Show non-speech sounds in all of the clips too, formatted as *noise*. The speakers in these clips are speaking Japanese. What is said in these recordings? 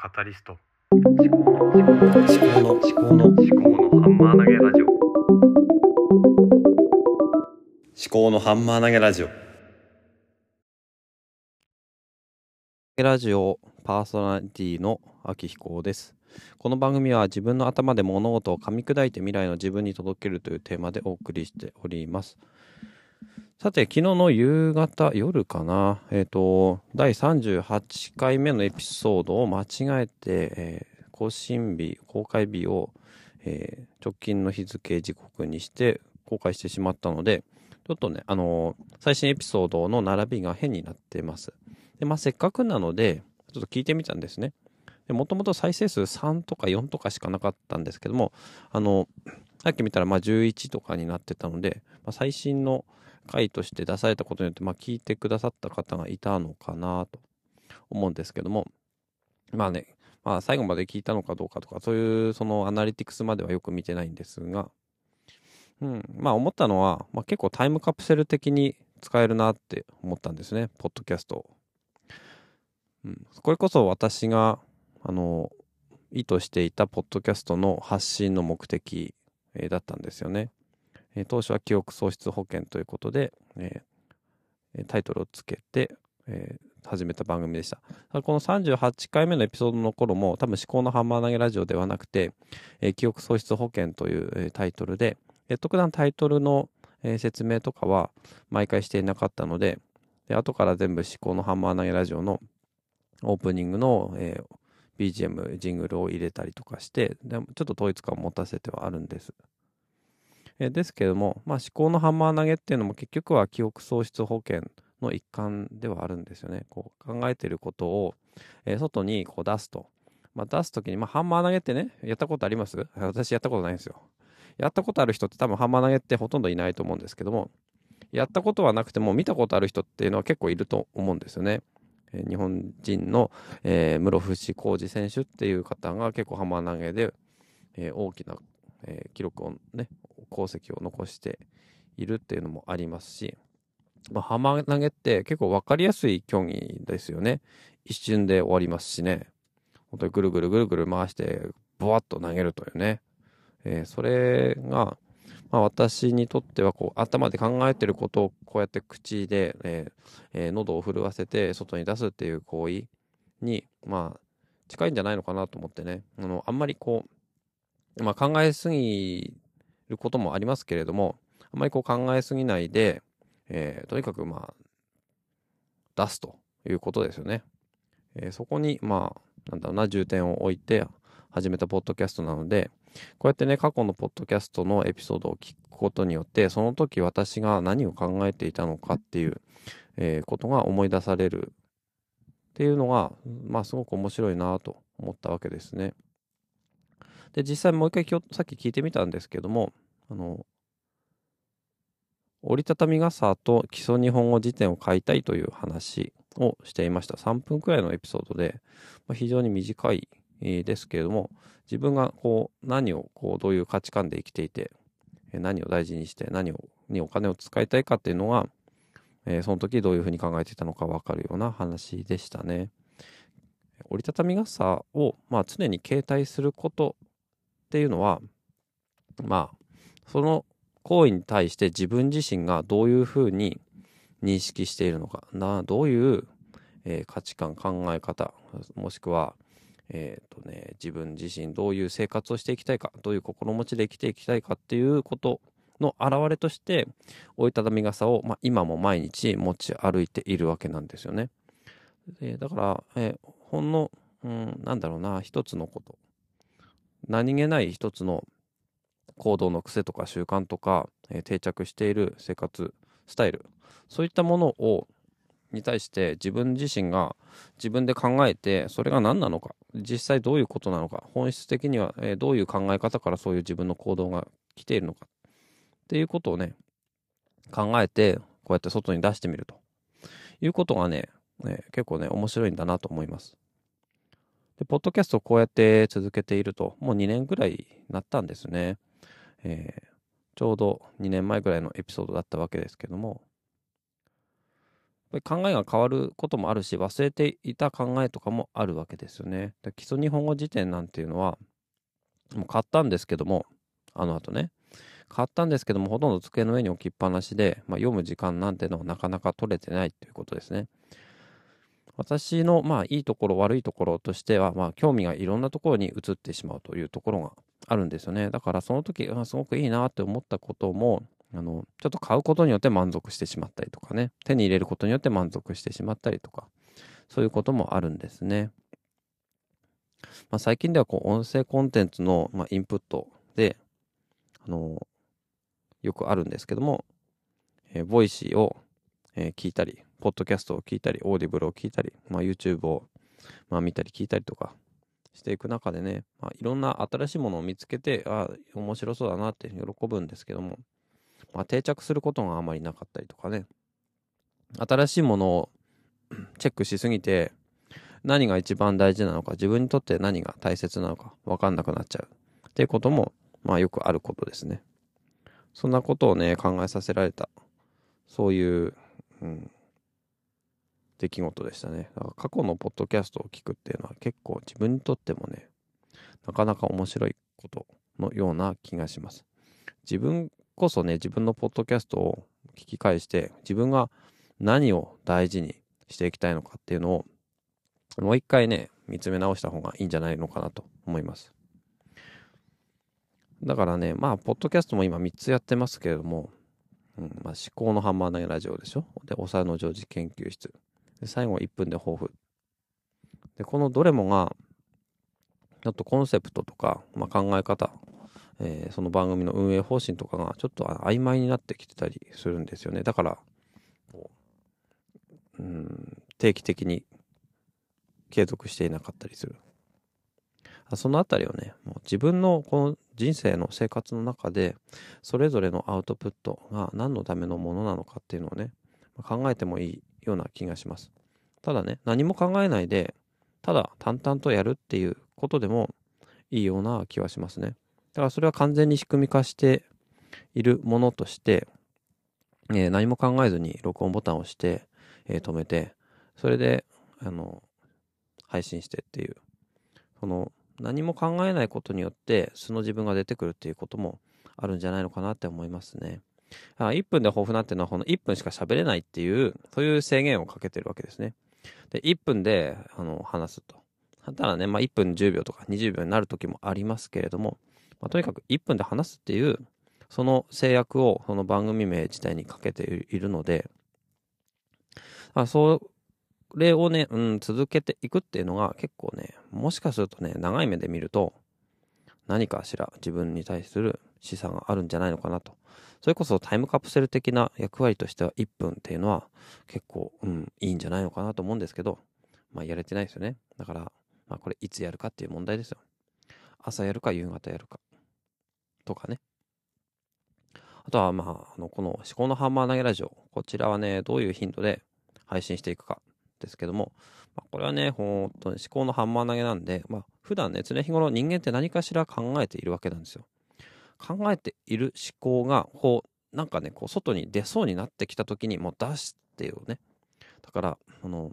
カタリスト。思考の思考の思考の思考の思考のハンマー投げラジオ。思考のハンマー投げラジオ。ラジオパーソナリティの秋彦です。この番組は自分の頭で物事を噛み砕いて未来の自分に届けるというテーマでお送りしておりますさて、昨日の夕方、夜かな、えっ、と、第38回目のエピソードを間違えて、えー更新日、公開日を、えー直近の日付時刻にして公開してしまったので、ちょっとね、あのー最新エピソードの並びが変になってます。で、まあ、せっかくなので、ちょっと聞いてみたんですね。もともと再生数3とか4とかしかなかったんですけども、あの、さっき見たらまあ11とかになってたので、まあ、最新の回として出されたことによって、まあ、聞いてくださった方がいたのかなと思うんですけども、まあね、まあ、最後まで聞いたのかどうかとか、そういうそのアナリティクスまではよく見てないんですが、うん、まあ思ったのは、まあ、結構タイムカプセル的に使えるなって思ったんですね、ポッドキャストを。うん、これこそ私が、あの、意図していたポッドキャストの発信の目的、えーだったんですよね。えー当初は記憶喪失保険ということで、えータイトルをつけて、えー始めた番組でした。この38回目のエピソードの頃も多分思考のハンマー投げラジオではなくて、えー記憶喪失保険という、えータイトルで、えー特段タイトルの、えー説明とかは毎回していなかったので、で後から全部思考のハンマー投げラジオのオープニングの、えー BGM、ジングルを入れたりとかして、でもちょっと統一感を持たせてはあるんです。えですけども、まあ、思考のハンマー投げっていうのも結局は記憶喪失保険の一環ではあるんですよね。こう考えてることを、えー外にこう出すと。まあ、出すときに、まあ、ハンマー投げってね、やったことあります？私やったことないんですよ。やったことある人って多分ハンマー投げってほとんどいないと思うんですけども、やったことはなくても見たことある人っていうのは結構いると思うんですよね。え日本人の、えー室伏浩二選手っていう方が結構ハンマー投げで、えー大きな、えー記録をね、功績を残しているっていうのもありますし、まあ、ハンマー投げって結構分かりやすい競技ですよね。一瞬で終わりますしね。本当にぐるぐるぐるぐる回して、ボワッと投げるというね。えーそれが、まあ、私にとってはこう頭で考えてることをこうやって口で、えーえー喉を震わせて外に出すっていう行為に、まあ、近いんじゃないのかなと思ってね。あの、あんまりこう、まあ、考えすぎることもありますけれども、あまりこう考えすぎないで、えーとにかくまあ、出すということですよね。えーそこに、まあ、なんだろうな、重点を置いて始めたポッドキャストなので、こうやってね、過去のポッドキャストのエピソードを聞くことによって、その時私が何を考えていたのかっていう、えーことが思い出されるっていうのが、まあ、すごく面白いなと思ったわけですね。で、実際もう一回今日さっき聞いてみたんですけども、あの、折りたたみ傘と基礎日本語辞典を買いたいという話をしていました。3分くらいのエピソードで、まあ、非常に短い、ですけれども、自分がこう何をこうどういう価値観で生きていて、何を大事にして何をにお金を使いたいかっていうのが、えーその時どういうふうに考えていたのか分かるような話でしたね。折りたたみ傘を、まあ、常に携帯することっていうのは、まあ、その行為に対して自分自身がどういうふうに認識しているのかなどういう、えー価値観考え方もしくは、えーとね、自分自身どういう生活をしていきたいかどういう心持ちで生きていきたいかっていうことの表れとして折りたたみ傘を、まあ、今も毎日持ち歩いているわけなんですよね。でだから、えーほんの、うん、なんだろうな一つのこと何気ない一つの行動の癖とか習慣とか、えー定着している生活スタイルそういったものをに対して自分自身が自分で考えてそれが何なのか実際どういうことなのか本質的には、えーどういう考え方からそういう自分の行動が来ているのかっていうことをね考えてこうやって外に出してみるということがねね結構ね面白いんだなと思います。で、ポッドキャストをこうやって続けていると、もう2年ぐらいなったんですね。えーちょうど2年前ぐらいのエピソードだったわけですけども、ぱり考えが変わることもあるし忘れていた考えとかもあるわけですよね。で基礎日本語辞典なんていうのはもう買ったんですけどもあの後ね買ったんですけどもほとんど机の上に置きっぱなしで、まあ、読む時間なんてのはなかなか取れてないということですね。私のまあいいところ悪いところとしてはまあ興味がいろんなところに移ってしまうというところがあるんですよね。だからその時あすごくいいなって思ったこともあのちょっと買うことによって満足してしまったりとかね手に入れることによって満足してしまったりとかそういうこともあるんですね。まあ、最近ではこう音声コンテンツのまあインプットであのよくあるんですけども、えー、 Voicy を、えー、聞いたりポッドキャストを聞いたり Audible を聞いたり、まあ、YouTube を、まあ、見たり聞いたりとかしていく中でね、まあ、いろんな新しいものを見つけてああ面白そうだなって喜ぶんですけどもまあ、定着することがあまりなかったりとかね。新しいものを *clears throat* チェックしすぎて何が一番大事なのか自分にとって何が大切なのか分かんなくなっちゃうっていうこともまあよくあることですね。そんなことをね考えさせられた。そういう、うん、出来事でしたねだから過去のポッドキャストを聞くっていうのは結構自分にとってもねなかなか面白いことのような気がします自分こそね、自分のポッドキャストを聞き返して、自分が何を大事にしていきたいのかっていうのを、もう一回ね、見つめ直した方がいいんじゃないのかなと思います。だからね、まあ、ポッドキャストも今3つやってますけれども、うんまあ、思考のハンマー投げラジオでしょ？で、おさの常時研究室。で、最後1分で抱負。で、このどれもが、ちょっとコンセプトとか、まあ、考え方えー、その番組の運営方針とかがちょっと曖昧になってきてたりするんですよねだからうん定期的に継続していなかったりするそのあたりをねもう自分のこの人生の生活の中でそれぞれのアウトプットが何のためのものなのかっていうのをね考えてもいいような気がします。ただね何も考えないでただ淡々とやるっていうことでもいいような気はしますね。だからそれは完全に仕組み化しているものとして、えー、何も考えずに録音ボタンを押して、えー、止めて、それで、あの、配信してっていう、その、何も考えないことによって素の自分が出てくるっていうこともあるんじゃないのかなって思いますね。あ1分で豊富なっていうのはこの1分しか喋れないっていうそういう制限をかけてるわけですね。で1分であの話すと。ただね、まあ、1分10秒とか20秒になる時もありますけれどもまあ、とにかく1分で話すっていう、その制約をその番組名自体にかけているので、あそれをね、うん、続けていくっていうのが結構ね、もしかするとね、長い目で見ると、何かしら自分に対する示唆があるんじゃないのかなと。それこそタイムカプセル的な役割としては1分っていうのは結構、うん、いいんじゃないのかなと思うんですけど、まあやれてないですよね。だから、まあこれいつやるかっていう問題ですよ。朝やるか夕方やるか。とかね。あとは、まあ、あのこの思考のハンマー投げラジオ。こちらはね、どういう頻度で配信していくかですけども、まあ、これはね、本当に思考のハンマー投げなんで、まあ、普段ね、常日頃人間って何かしら考えているわけなんですよ。考えている思考が、こう、なんかね、こう、外に出そうになってきた時にもう出すっていうね。だから、あの、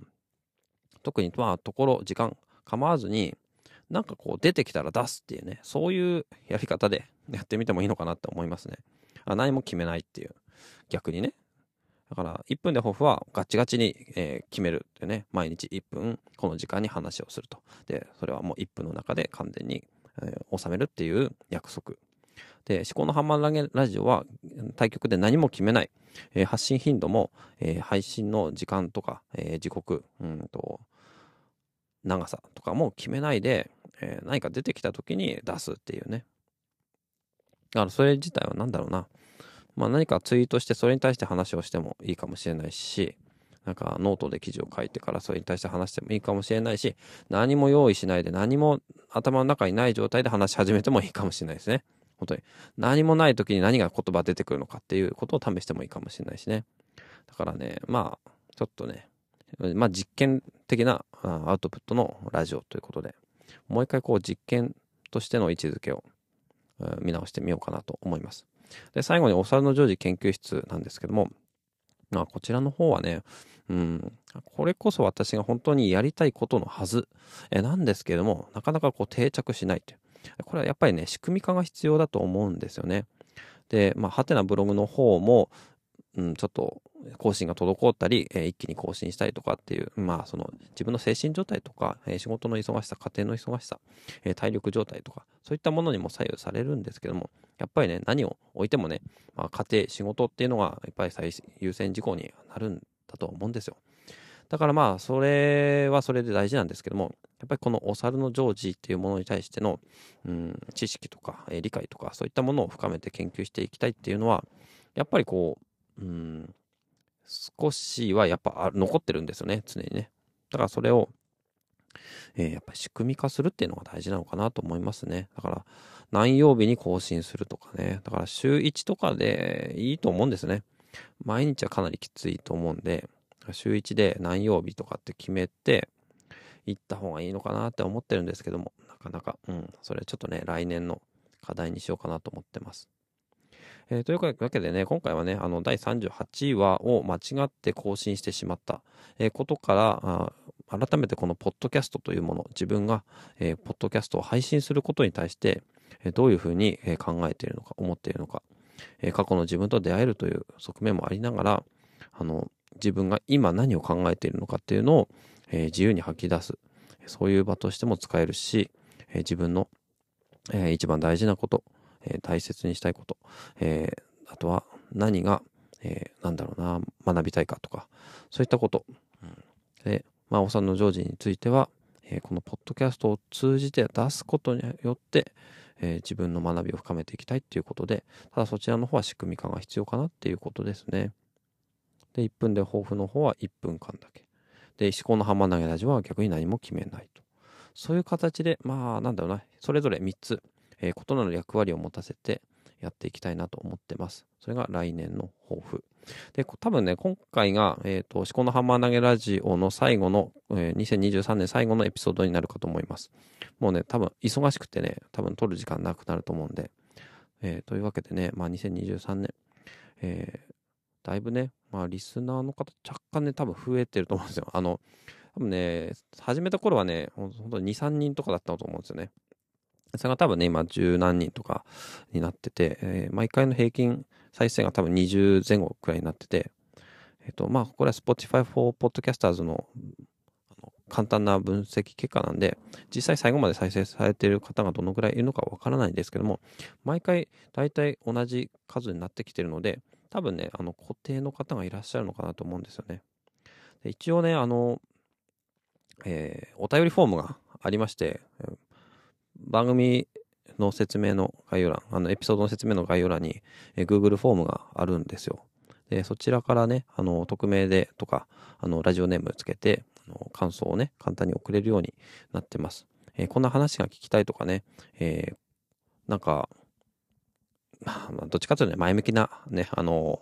特に、まあ、ところ、時間構わずに、なんかこう出てきたら出すっていうね、そういうやり方でやってみてもいいのかなって思いますね。あ何も決めないっていう。逆にね。だから1分で抱負はガチガチに、えー、決めるってね、毎日1分この時間に話をすると。で、それはもう1分の中で完全に、えー、収めるっていう約束。で、思考のハンマー投げラジオは対局で何も決めない。えー、発信頻度も、えー、配信の時間とか、えー、時刻、うんと、長さとかも決めないで、え、何か出てきた時に出すっていうね。だからそれ自体は何だろうな。まあ何かツイートしてそれに対して話をしてもいいかもしれないし、なんかノートで記事を書いてからそれに対して話してもいいかもしれないし、何も用意しないで何も頭の中にない状態で話し始めてもいいかもしれないですね。本当に。何もない時に何が言葉出てくるのかっていうことを試してもいいかもしれないしね。だからね、まあ、ちょっとね、まあ実験的なアウトプットのラジオということで、もう一回こう実験としての位置づけを見直してみようかなと思います。で、最後にお猿の常時研究室なんですけども、まあ、こちらの方はね、うん、これこそ私が本当にやりたいことのはず、えなんですけども、なかなかこう定着しないという。これはやっぱりね、仕組み化が必要だと思うんですよね。で、まあ、ハテナブログの方も、うん、ちょっと更新が滞ったり、えー、一気に更新したりとかっていう、まあ、その自分の精神状態とか、えー、仕事の忙しさ、家庭の忙しさ、えー、体力状態とか、そういったものにも左右されるんですけども、やっぱりね、何を置いてもね、まあ、家庭、仕事っていうのがやっぱり最優先事項になるんだと思うんですよ。だからまあ、それはそれで大事なんですけども、やっぱりこのお猿のジョージっていうものに対しての、うん、知識とか、えー、理解とか、そういったものを深めて研究していきたいっていうのは、やっぱりこう、うん、少しはやっぱ残ってるんですよね、常にね。だからそれを、えー、やっぱり仕組み化するっていうのが大事なのかなと思いますね。だから、何曜日に更新するとかね。だから週1とかでいいと思うんですね。毎日はかなりきついと思うんで、週1で何曜日とかって決めて、行った方がいいのかなって思ってるんですけども、なかなか、うん、それちょっとね、来年の課題にしようかなと思ってます。えー、というわけでね、今回はね、あの、第38話を間違って更新してしまった、ことから、改めてこのポッドキャストというもの、自分が、えー、ポッドキャストを配信することに対して、えどういうふうに考えているのか、思っているのか、え過去の自分と出会えるという側面もありながら、あの、自分が今何を考えているのかっていうのを、え自由に吐き出す、そういう場としても使えるし、え自分の、え一番大事なこと、え大切にしたいこと、えあとは何が、え、なんだろうな、学びたいかとか、そういったこと。うん、で、まあ、お産のジョージについては、え、このポッドキャストを通じて出すことによって、え、自分の学びを深めていきたいっていうことで、ただそちらの方は仕組み化が必要かなっていうことですね。で、1分で抱負の方は1分間だけ。で、思考のハンマー投げラジオは逆に何も決めないと。そういう形で、まあ、なんだろうな、それぞれ3つ、えー、異なる役割を持たせてやっていきたいなと思ってます。それが来年の抱負。で、多分ね、今回が、えっ、ー、と、思考のハンマー投げラジオの最後の、えー、2023年最後のエピソードになるかと思います。もうね、多分忙しくてね、多分撮る時間なくなると思うんで。えー、というわけでね、まあ2023年、えー、だいぶね、まあリスナーの方若干ね、多分増えてると思うんですよ。あの、多分ね、始めた頃はね、ほんと2、3人とかだったと思うんですよね。それが多分ね、今十何人とかになってて、えー、毎回の平均再生が多分20前後くらいになってて、えっ、ー、と、まあ、これは Spotify for Podcasters の簡単な分析結果なんで、実際最後まで再生されている方がどのぐらいいるのかわからないんですけども、毎回大体同じ数になってきてるので、多分ね、あの固定の方がいらっしゃるのかなと思うんですよね。で一応ね、あの、えー、お便りフォームがありまして、番組の説明の概要欄、あのエピソードの説明の概要欄に、え Google フォームがあるんですよ。で、そちらからね、あの、匿名でとか、あの、ラジオネームつけて、あの感想をね、簡単に送れるようになってます。えー、こんな話が聞きたいとかね、えー、なんか、ま、どっちかというとね、前向きなね、あの、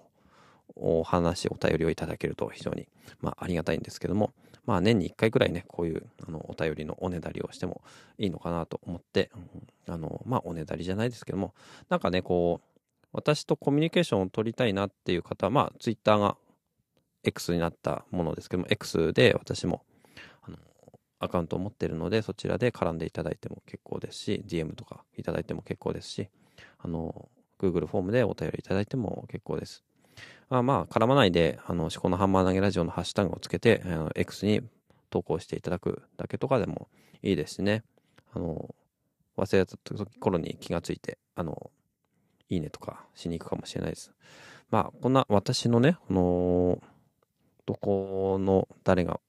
お話、お便りをいただけると非常に、まあ、ありがたいんですけども、まあ、年に1回くらいね、こういう、あの、お便りのおねだりをしてもいいのかなと思って、あの、まあ、おねだりじゃないですけども、なんかね、こう、私とコミュニケーションを取りたいなっていう方は、まあ、ツイッターが X になったものですけども、X で私も、あの、アカウントを持ってるので、そちらで絡んでいただいても結構ですし、DM とかいただいても結構ですし、あの、Google フォームでお便りいただいても結構です。まあまあ、絡まないで、あの、思考のハンマー投げラジオのハッシュタグをつけて、あの X に投稿していただくだけとかでもいいですね。あの、忘れた頃に気がついて、あの、いいねとかしに行くかもしれないです。まあ、こんな私のね、この、どこの誰が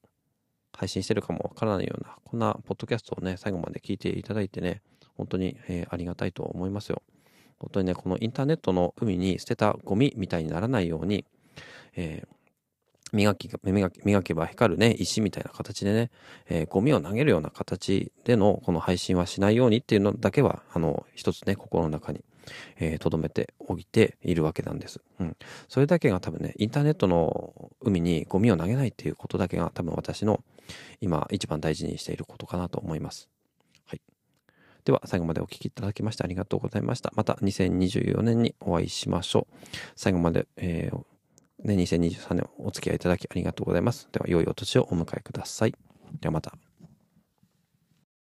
配信してるかもわからないような、こんなポッドキャストをね、最後まで聞いていただいてね、本当に、えー、ありがたいと思いますよ。本当にね、このインターネットの海に捨てたゴミみたいにならないように、えー、磨き磨き、磨けば光るね、石みたいな形でね、えー、ゴミを投げるような形でのこの配信はしないようにっていうのだけは、あの、一つね、心の中に、えー、留めておいているわけなんです。うん。それだけが多分ね、インターネットの海にゴミを投げないっていうことだけが多分私の今一番大事にしていることかなと思います。では、最後までお聴きいただきましてありがとうございました。また2024年にお会いしましょう。最後まで、えーね、2023年お付き合いいただきありがとうございます。では、良いお年をお迎えください。ではまた。